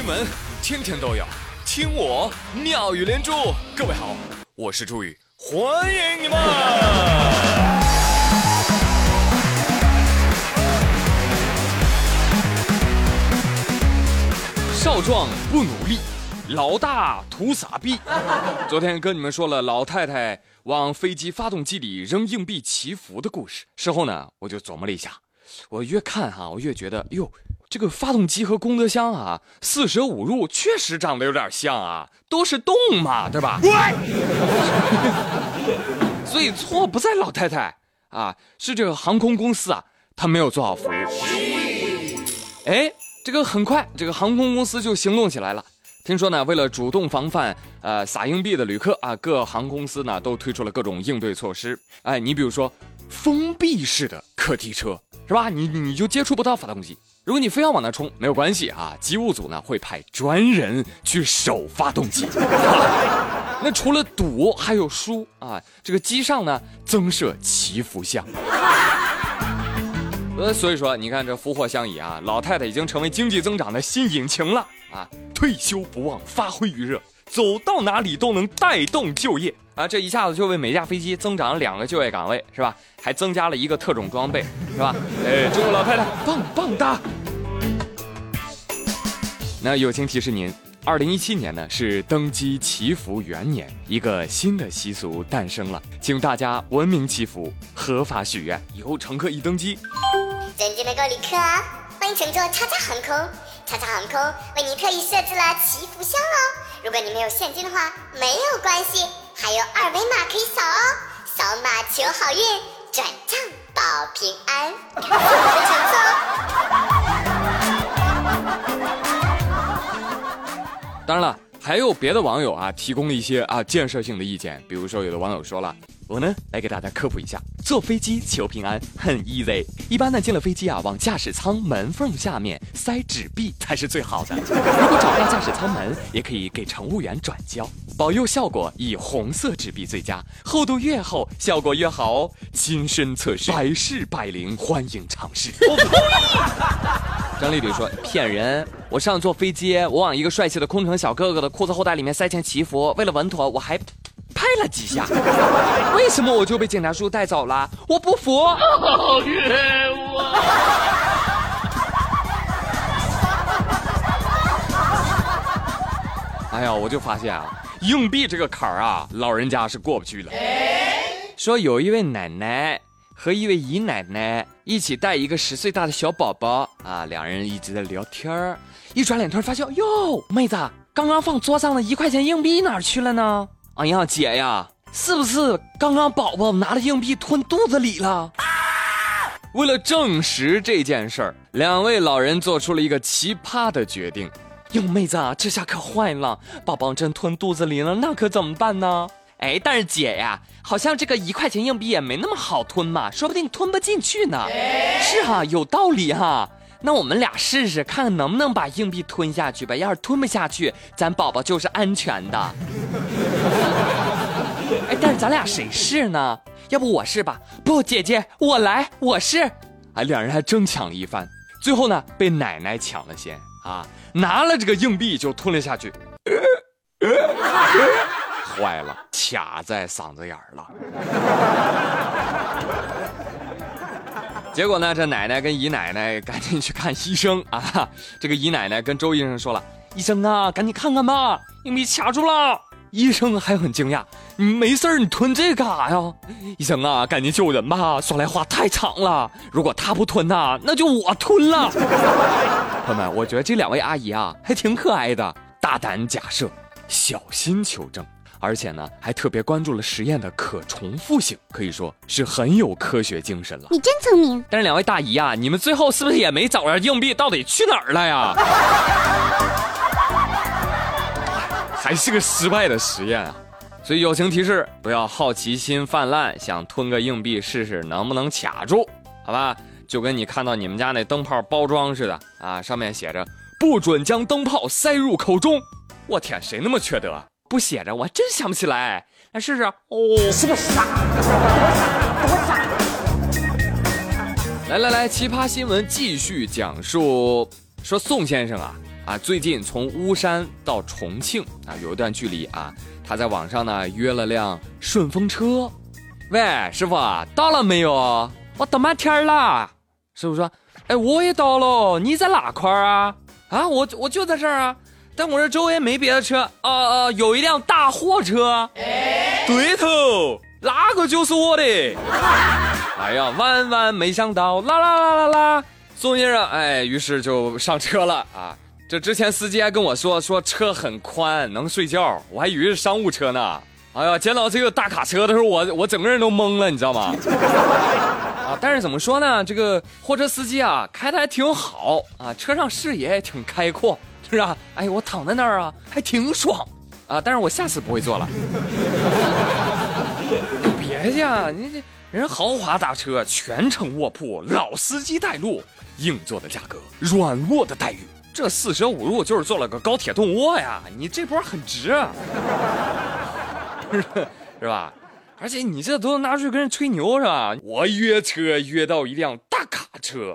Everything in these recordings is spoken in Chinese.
新闻天天都有，听我妙语连珠。各位好，我是朱宇，欢迎你们。少壮不努力，老大图傻逼。昨天跟你们说了老太太往飞机发动机里扔硬币祈福的故事，事后呢，我就琢磨了一下，我越看哈，我越觉得，哟。这个发动机和功德箱啊，四舍五入确实长得有点像啊，都是洞嘛，对吧？所以错不在老太太啊，是这个航空公司啊，他没有做好服务。哎，这个很快，这个航空公司就行动起来了。听说呢，为了主动防范呃撒硬币的旅客啊，各航空公司呢都推出了各种应对措施。哎，你比如说封闭式的客梯车，是吧？你你就接触不到发动机。如果你非要往那冲，没有关系啊，机务组呢会派专人去守发动机。那除了赌，还有输啊，这个机上呢增设祈福箱。呃，所以说你看这福祸相依啊，老太太已经成为经济增长的新引擎了啊！退休不忘发挥余热，走到哪里都能带动就业啊！这一下子就为每架飞机增长两个就业岗位，是吧？还增加了一个特种装备，是吧？哎，祝老太太棒棒哒！那友情提示您，二零一七年呢是登机祈福元年，一个新的习俗诞生了，请大家文明祈福，合法许愿。以后乘客一登机。尊敬的各位旅客，欢迎乘坐叉叉航空。叉叉航空为您特意设置了祈福箱哦。如果你没有现金的话，没有关系，还有二维码可以扫哦。扫码求好运，转账保平安。当然了，还有别的网友啊，提供了一些啊建设性的意见。比如说，有的网友说了。我呢，来给大家科普一下，坐飞机求平安很 easy。一般呢，进了飞机啊，往驾驶舱门缝下面塞纸币才是最好的。如果找不到驾驶舱门，也可以给乘务员转交，保佑效果以红色纸币最佳，厚度越厚效果越好哦。亲身测试，百试百灵，欢迎尝试。张丽丽说骗人，我上坐飞机，我往一个帅气的空乘小哥哥的裤子后袋里面塞钱祈福，为了稳妥，我还。拍了几下，为什么我就被警察叔叔带走了？我不服！好冤枉！哎呀，我就发现啊，硬币这个坎儿啊，老人家是过不去了。说有一位奶奶和一位姨奶奶一起带一个十岁大的小宝宝啊，两人一直在聊天儿，一转脸突然发现，哟，妹子，刚刚放桌上的一块钱硬币哪儿去了呢？哎呀，姐呀，是不是刚刚宝宝拿了硬币吞肚子里了？为了证实这件事儿，两位老人做出了一个奇葩的决定。哟，妹子，这下可坏了，宝宝真吞肚子里了，那可怎么办呢？哎，但是姐呀，好像这个一块钱硬币也没那么好吞嘛，说不定吞不进去呢。是哈，有道理哈。那我们俩试试，看看能不能把硬币吞下去吧。要是吞不下去，咱宝宝就是安全的。哎，但是咱俩谁试呢？要不我试吧？不，姐姐，我来，我试。哎，两人还争抢了一番，最后呢，被奶奶抢了先啊，拿了这个硬币就吞了下去。坏了，卡在嗓子眼儿了。结果呢，这奶奶跟姨奶奶赶紧去看医生啊！这个姨奶奶跟周医生说了：“医生啊，赶紧看看吧，硬币卡住了。”医生还很惊讶：“你没事你吞这干啥呀？”医生啊，赶紧救人吧！说来话太长了，如果他不吞呐，那就我吞了。朋友们，我觉得这两位阿姨啊，还挺可爱的，大胆假设，小心求证。而且呢，还特别关注了实验的可重复性，可以说是很有科学精神了。你真聪明。但是两位大姨啊，你们最后是不是也没找着硬币到底去哪儿了呀？还是个失败的实验啊！所以友情提示：不要好奇心泛滥，想吞个硬币试试能不能卡住，好吧？就跟你看到你们家那灯泡包装似的啊，上面写着不准将灯泡塞入口中。我天，谁那么缺德？不写着，我还真想不起来。来试试。哦，是个傻，多傻！来来来，奇葩新闻继续讲述。说宋先生啊，啊，最近从巫山到重庆啊，有一段距离啊，他在网上呢约了辆顺风车。喂，师傅到了没有？我等半天了。师傅说：“哎，我也到了，你在哪块儿啊？啊，我我就在这儿啊。但我这周围没别的车。哦哦，有一辆大货车。对头，那个就是我的。哎呀，万万没想到，啦啦啦啦啦，宋先生，哎，于是就上车了啊。”这之前司机还跟我说说车很宽，能睡觉，我还以为是商务车呢。哎呀，见到这个大卡车的时候，我我整个人都懵了，你知道吗？啊，但是怎么说呢？这个货车司机啊，开的还挺好啊，车上视野也挺开阔，是吧？哎，我躺在那儿啊，还挺爽啊。但是我下次不会坐了。别介，你这人豪华大车，全程卧铺，老司机带路，硬座的价格，软卧的待遇。这四舍五入就是做了个高铁动卧呀！你这波很值，啊，是吧？而且你这都拿出去跟人吹牛是吧？我约车约到一辆大卡车，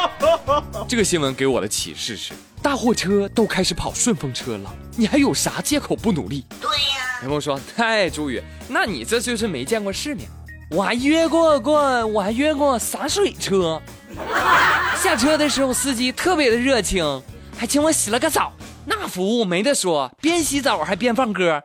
这个新闻给我的启示是：大货车都开始跑顺风车了，你还有啥借口不努力？对呀。有朋友说：“嗨朱宇，那你这就是没见过世面。我还约过过，我还约过洒水车。”下车的时候，司机特别的热情，还请我洗了个澡，那服务没得说，边洗澡还边放歌。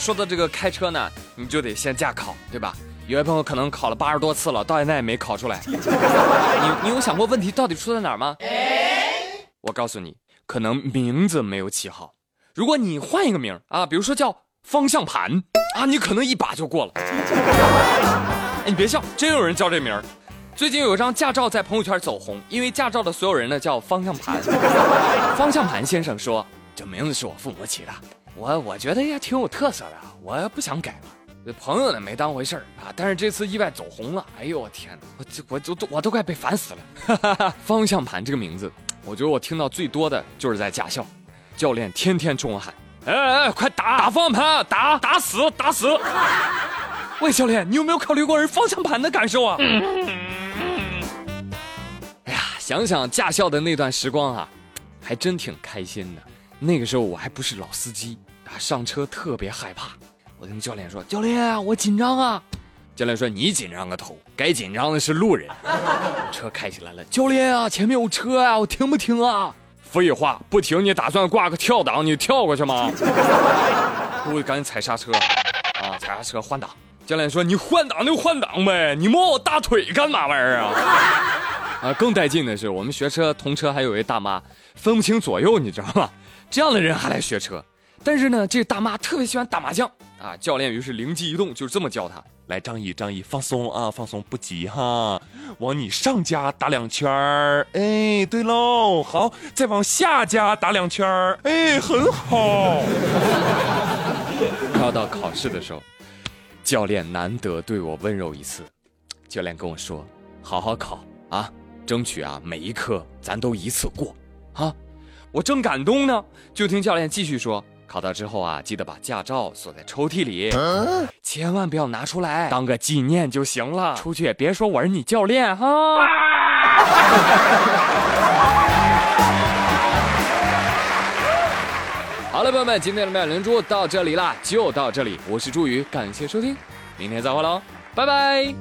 说到这个开车呢，你就得先驾考，对吧？有些朋友可能考了八十多次了，到现在也没考出来。你你有想过问题到底出在哪儿吗？我告诉你。可能名字没有起好，如果你换一个名啊，比如说叫方向盘啊，你可能一把就过了。哎，你别笑，真有人叫这名儿。最近有一张驾照在朋友圈走红，因为驾照的所有人呢叫方向盘。方向盘先生说：“这名字是我父母起的，我我觉得也挺有特色的，我不想改了。”朋友呢没当回事儿啊，但是这次意外走红了，哎呦我天哪，我这我都我都快被烦死了。方向盘这个名字。我觉得我听到最多的就是在驾校，教练天天冲我喊：“哎哎，快打打方向盘，打打死打死！” 喂，教练，你有没有考虑过人方向盘的感受啊？哎呀，想想驾校的那段时光啊，还真挺开心的。那个时候我还不是老司机啊，上车特别害怕。我跟教练说：“教练，我紧张啊。”教练说：“你紧张个头，该紧张的是路人。”车开起来了，教练啊，前面有车啊，我停不停啊？废话，不停，你打算挂个跳档，你跳过去吗？我赶紧踩刹车，啊，踩刹车换挡。教练说：“你换挡就换挡呗，你摸我大腿干嘛玩意儿啊？”啊，更带劲的是，我们学车同车还有一位大妈，分不清左右，你知道吗？这样的人还来学车。但是呢，这个大妈特别喜欢打麻将啊！教练于是灵机一动，就这么教她：来，张毅，张毅，放松啊，放松，不急哈，往你上家打两圈儿，哎，对喽，好，再往下家打两圈儿，哎，很好。要到考试的时候，教练难得对我温柔一次，教练跟我说：好好考啊，争取啊每一科咱都一次过啊！我正感动呢，就听教练继续说。考到之后啊，记得把驾照锁在抽屉里，千万不要拿出来，当个纪念就行了。出去也别说我是你教练哈。好了，朋友们，今天的妙连珠到这里啦，就到这里。我是朱宇，感谢收听，明天再会喽，拜拜。